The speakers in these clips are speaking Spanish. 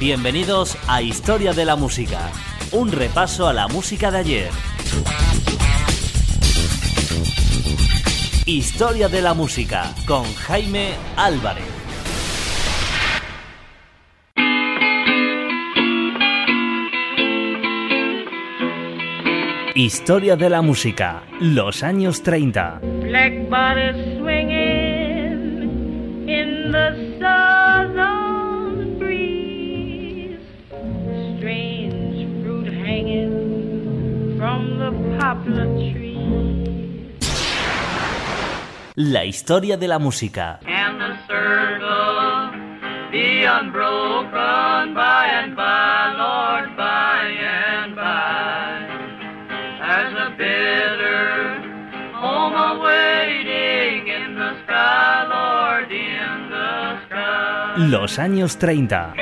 Bienvenidos a Historia de la Música, un repaso a la música de ayer. Historia de la Música con Jaime Álvarez. Historia de la música, los años 30. La historia de la música. Los años 30.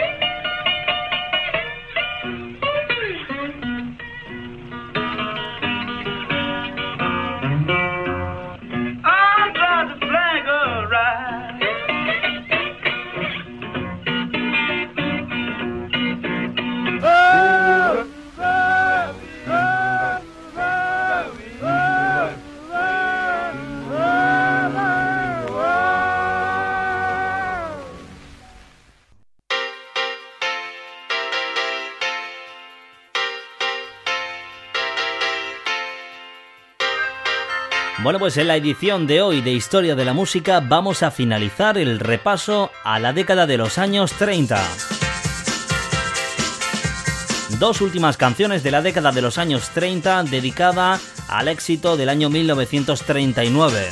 Bueno, pues en la edición de hoy de Historia de la Música vamos a finalizar el repaso a la década de los años 30. Dos últimas canciones de la década de los años 30 dedicada al éxito del año 1939.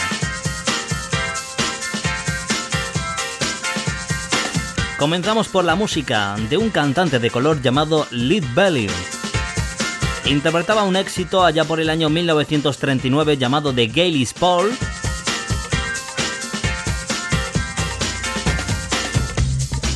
Comenzamos por la música de un cantante de color llamado Lead Belly interpretaba un éxito allá por el año 1939 llamado The Gaylis Paul.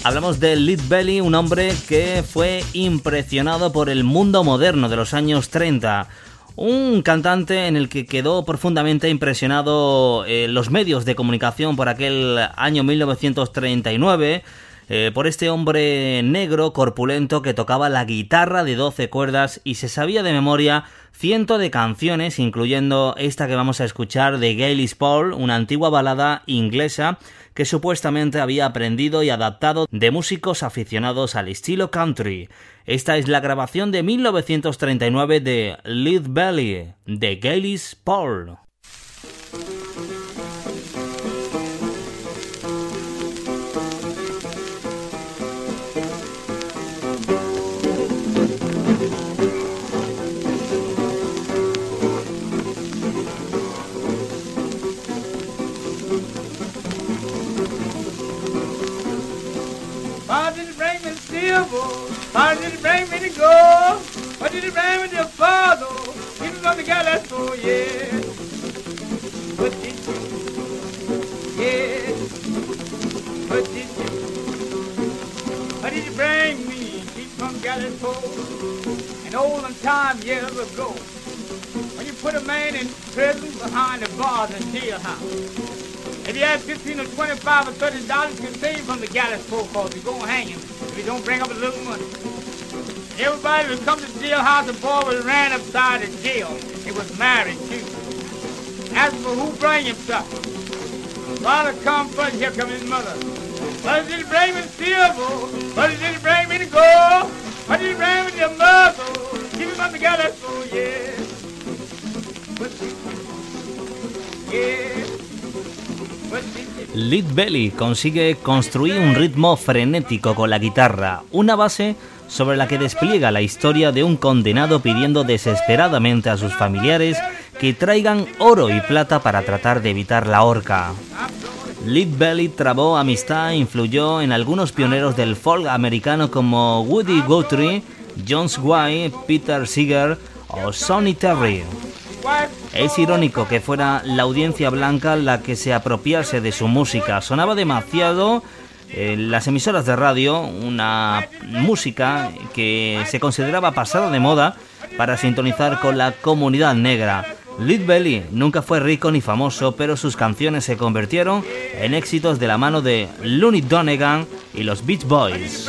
Hablamos de Lead Belly, un hombre que fue impresionado por el mundo moderno de los años 30. Un cantante en el que quedó profundamente impresionado eh, los medios de comunicación por aquel año 1939 eh, por este hombre negro corpulento que tocaba la guitarra de 12 cuerdas y se sabía de memoria ciento de canciones, incluyendo esta que vamos a escuchar de Gaylis Paul, una antigua balada inglesa que supuestamente había aprendido y adaptado de músicos aficionados al estilo country. Esta es la grabación de 1939 de Lead Belly de Gaylis Paul. Devil? How did he bring me to go? What did he bring me to follow? Was on the gallows, oh yeah. What did you? Yeah. What did you? What did he bring me? He from gallows, oh. An olden time years ago. When you put a man in prison behind the bars in jailhouse. If you have 15 or 25 or 30 dollars, you can save from the gallows pole cause you're going to hang him if you don't bring up a little money. Everybody would come to the jailhouse and boy was ran upside the jail. He was married too. As for who bring him stuff. Father come first, here come his mother. What did he bring me to silver? What did he bring me to gold? What did he bring me to muscle? Give him up together, so yeah. But, Yeah. Lead Belly consigue construir un ritmo frenético con la guitarra, una base sobre la que despliega la historia de un condenado pidiendo desesperadamente a sus familiares que traigan oro y plata para tratar de evitar la horca. Lead Belly trabó amistad e influyó en algunos pioneros del folk americano como Woody Guthrie, John Squire, Peter Seeger o Sonny Terry. Es irónico que fuera la audiencia blanca la que se apropiase de su música. Sonaba demasiado en las emisoras de radio, una música que se consideraba pasada de moda para sintonizar con la comunidad negra. Lead Belly nunca fue rico ni famoso, pero sus canciones se convirtieron en éxitos de la mano de Looney Donegan y los Beach Boys.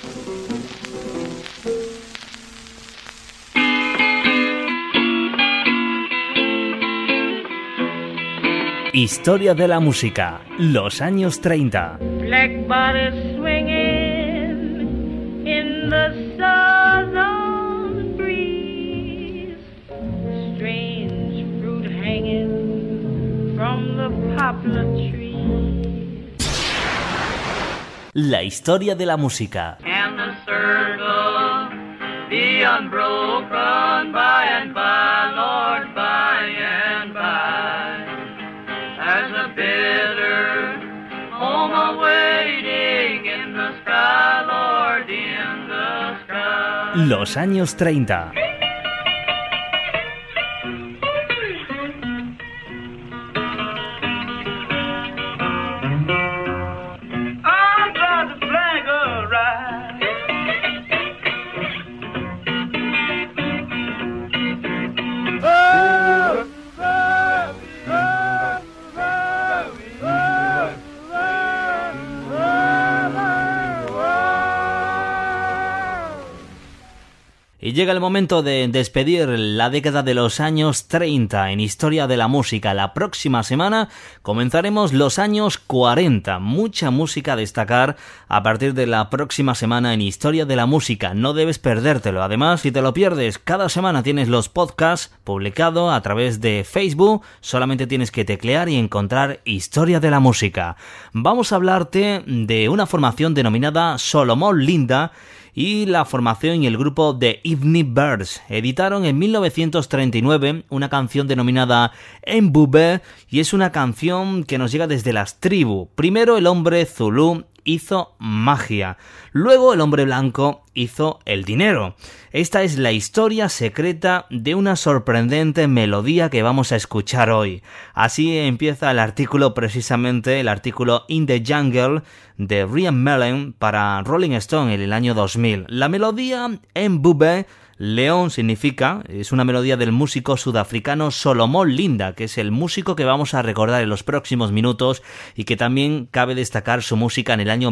Historia de la música, los años 30. Black body swinging in the southern breeze. Strange fruit hanging from the poplar trees. La historia de la música. And the circle unbroken by and by, Los años 30. Llega el momento de despedir la década de los años 30 en Historia de la Música. La próxima semana comenzaremos los años 40. Mucha música a destacar a partir de la próxima semana en Historia de la Música. No debes perdértelo. Además, si te lo pierdes, cada semana tienes los podcasts publicados a través de Facebook. Solamente tienes que teclear y encontrar Historia de la Música. Vamos a hablarte de una formación denominada Solomon Linda y la formación y el grupo The Evening Birds editaron en 1939 una canción denominada Mbube y es una canción que nos llega desde las tribus. Primero el hombre Zulu hizo magia, luego el hombre blanco hizo el dinero. Esta es la historia secreta de una sorprendente melodía que vamos a escuchar hoy. Así empieza el artículo precisamente, el artículo In the Jungle de Ryan Mellon para Rolling Stone en el año 2000. La melodía en Bube León significa, es una melodía del músico sudafricano Solomon Linda, que es el músico que vamos a recordar en los próximos minutos y que también cabe destacar su música en el año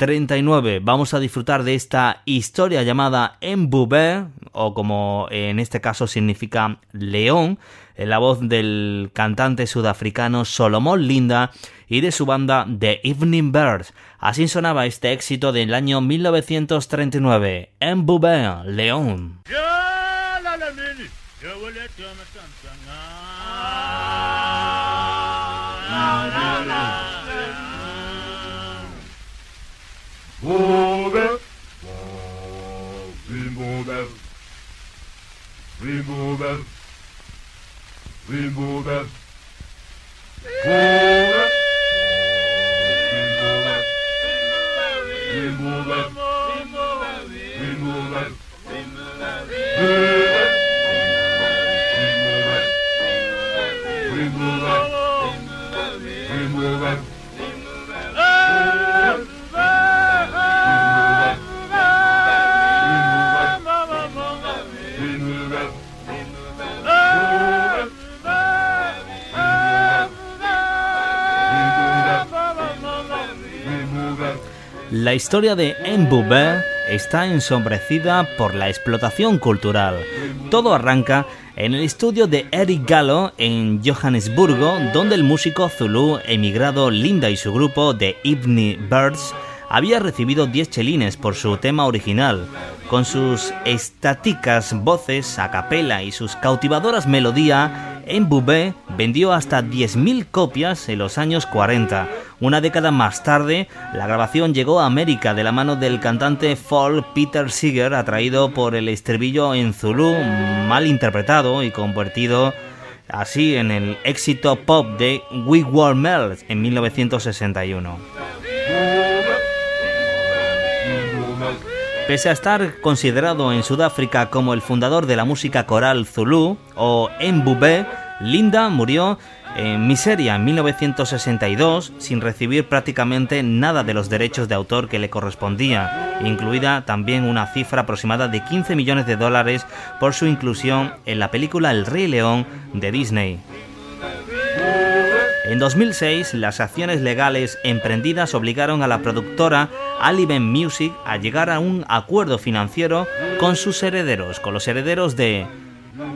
1939. Vamos a disfrutar de esta historia llamada Mbube, o como en este caso significa león, en la voz del cantante sudafricano Solomon Linda y de su banda The Evening Birds. Así sonaba este éxito del año 1939, Mbube, León. Rainbow bells, rainbow bells, rainbow bells, rainbow bells, rainbow bells. La historia de Mbube está ensombrecida por la explotación cultural. Todo arranca en el estudio de Eric Gallo en Johannesburgo, donde el músico Zulu emigrado Linda y su grupo de Evening Birds había recibido 10 chelines por su tema original. Con sus estáticas voces a capela y sus cautivadoras melodías, En vendió hasta 10.000 copias en los años 40. Una década más tarde, la grabación llegó a América de la mano del cantante folk Peter Seeger, atraído por el estribillo en Zulu, mal interpretado y convertido así en el éxito pop de We Were Mels en 1961. Pese a estar considerado en Sudáfrica como el fundador de la música coral Zulu o Mbube, Linda murió en miseria en 1962 sin recibir prácticamente nada de los derechos de autor que le correspondía, incluida también una cifra aproximada de 15 millones de dólares por su inclusión en la película El Rey León de Disney. En 2006, las acciones legales emprendidas obligaron a la productora Aliben Music a llegar a un acuerdo financiero con sus herederos, con los herederos de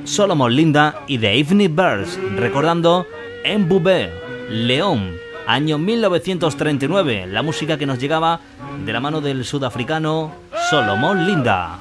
Solomon Linda y de Evening Birds, recordando Mbube, León, año 1939, la música que nos llegaba de la mano del sudafricano Solomon Linda.